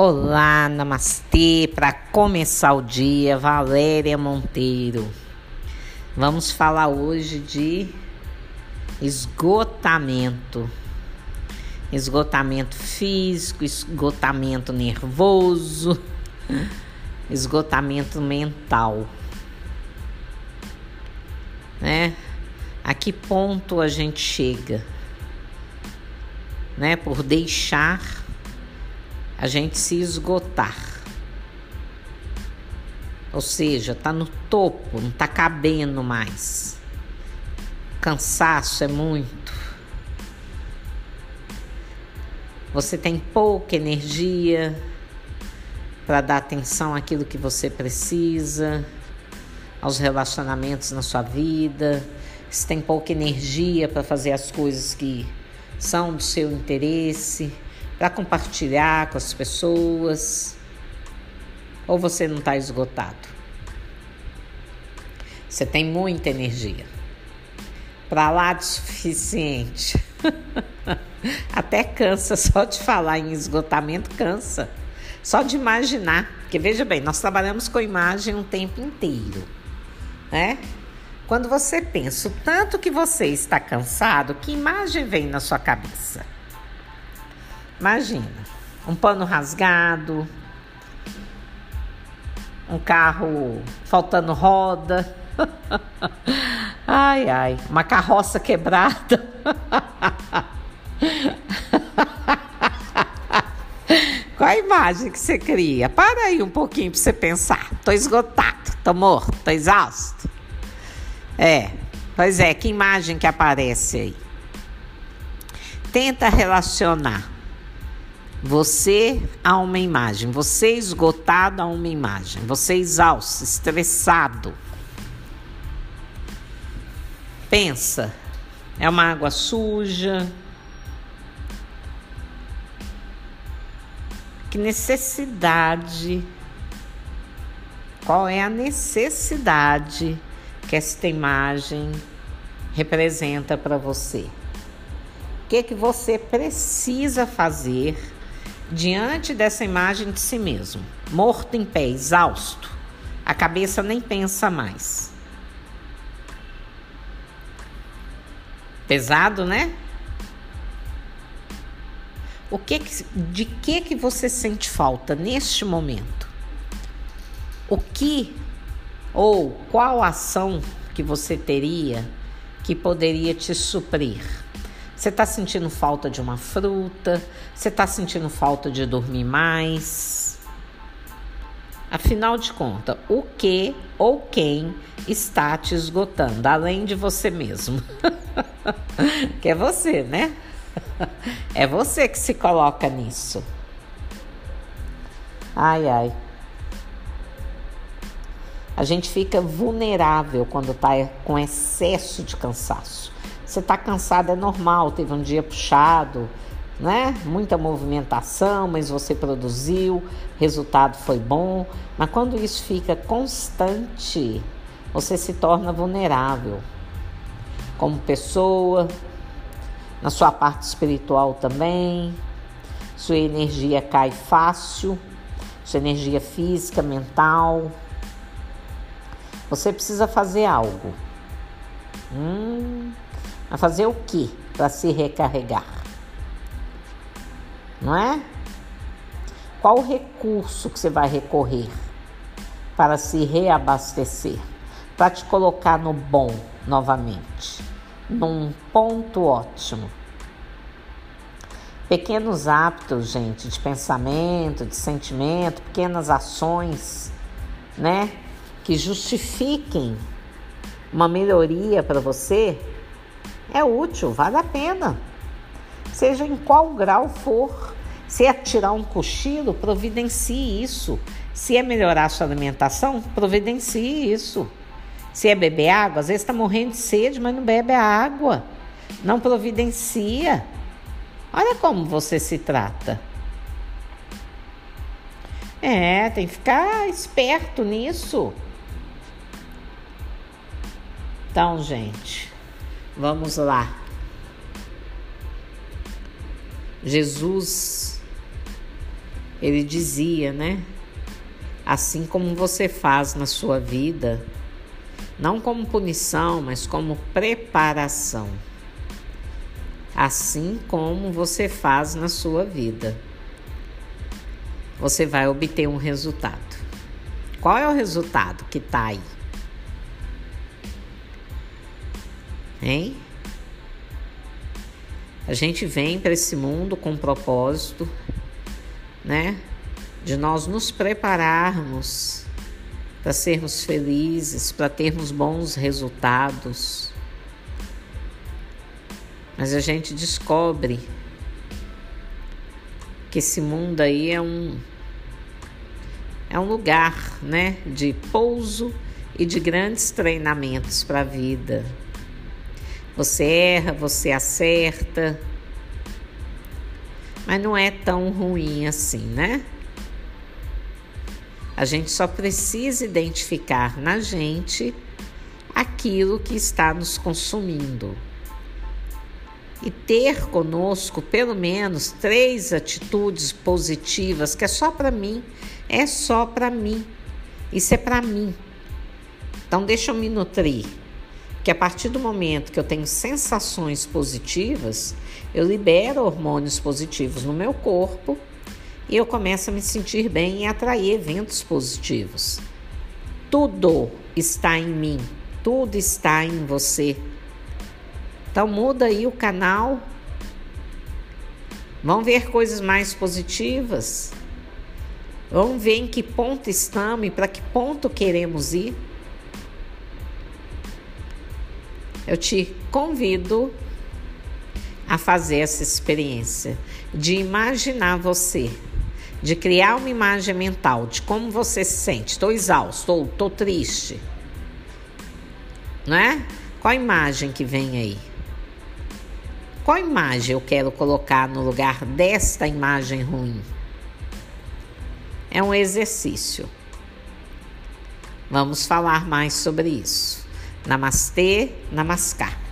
Olá, namastê. Para começar o dia, Valéria Monteiro. Vamos falar hoje de esgotamento. Esgotamento físico, esgotamento nervoso, esgotamento mental. Né? A que ponto a gente chega? Né? Por deixar a gente se esgotar. Ou seja, tá no topo, não tá cabendo mais. Cansaço é muito. Você tem pouca energia para dar atenção àquilo que você precisa, aos relacionamentos na sua vida. Você tem pouca energia para fazer as coisas que são do seu interesse para compartilhar com as pessoas? Ou você não está esgotado? Você tem muita energia. Para lá de suficiente. Até cansa só de falar em esgotamento, cansa. Só de imaginar. Porque veja bem, nós trabalhamos com imagem um tempo inteiro, né? Quando você pensa o tanto que você está cansado, que imagem vem na sua cabeça? Imagina, um pano rasgado, um carro faltando roda. Ai, ai, uma carroça quebrada. Qual a imagem que você cria? Para aí um pouquinho para você pensar. Tô esgotado, tô morto, tô exausto. É, pois é, que imagem que aparece aí? Tenta relacionar você a uma imagem, você esgotado a uma imagem, você exausto, estressado. Pensa, é uma água suja. Que necessidade? Qual é a necessidade que esta imagem representa para você? O que, que você precisa fazer? Diante dessa imagem de si mesmo, morto em pé, exausto, a cabeça nem pensa mais. Pesado, né? O que, de que que você sente falta neste momento? O que ou qual ação que você teria que poderia te suprir? Você está sentindo falta de uma fruta? Você está sentindo falta de dormir mais? Afinal de contas, o que ou quem está te esgotando, além de você mesmo? que é você, né? É você que se coloca nisso. Ai, ai. A gente fica vulnerável quando está com excesso de cansaço. Você está cansado, é normal, teve um dia puxado, né? Muita movimentação, mas você produziu, resultado foi bom. Mas quando isso fica constante, você se torna vulnerável como pessoa, na sua parte espiritual também. Sua energia cai fácil, sua energia física, mental. Você precisa fazer algo. Hum, a fazer o que para se recarregar? Não é? Qual o recurso que você vai recorrer para se reabastecer? Para te colocar no bom novamente, num ponto ótimo. Pequenos hábitos, gente, de pensamento, de sentimento, pequenas ações, né? Que justifiquem uma melhoria para você é útil, vale a pena. Seja em qual grau for. Se é tirar um cochilo, providencie isso. Se é melhorar a sua alimentação, providencie isso. Se é beber água, às vezes está morrendo de sede, mas não bebe a água. Não providencia. Olha como você se trata. É, tem que ficar esperto nisso. Então, gente, Vamos lá. ele dizia, né? Assim como você faz na sua vida, não como punição, mas como preparação. Assim como você faz na sua vida, você vai obter um resultado. Qual é o resultado que está aí? Hein? A gente vem para esse mundo com propósito, né? De nós nos prepararmos para sermos felizes, para termos bons resultados. Mas a gente descobre que esse mundo aí é um é um lugar, né, de pouso e de grandes treinamentos para a vida. Você erra, você acerta, mas não é tão ruim assim, né? A gente só precisa identificar na gente aquilo que está nos consumindo e ter conosco pelo menos três atitudes positivas que é só para mim, é só para mim. Isso é para mim. Então deixa eu me nutrir. Que a partir do momento que eu tenho sensações positivas, eu libero hormônios positivos no meu corpo e eu começo a me sentir bem e atrair eventos positivos. Tudo está em mim, tudo está em você. Então muda aí o canal. Vamos ver coisas mais positivas. Vamos ver em que ponto estamos e para que ponto queremos ir. Eu te convido a fazer essa experiência de imaginar você de criar uma imagem mental de como você se sente. Estou exausto, estou triste. Não é? Qual a imagem que vem aí? Qual imagem eu quero colocar no lugar desta imagem ruim? É um exercício. Vamos falar mais sobre isso. Namastê, namaskar.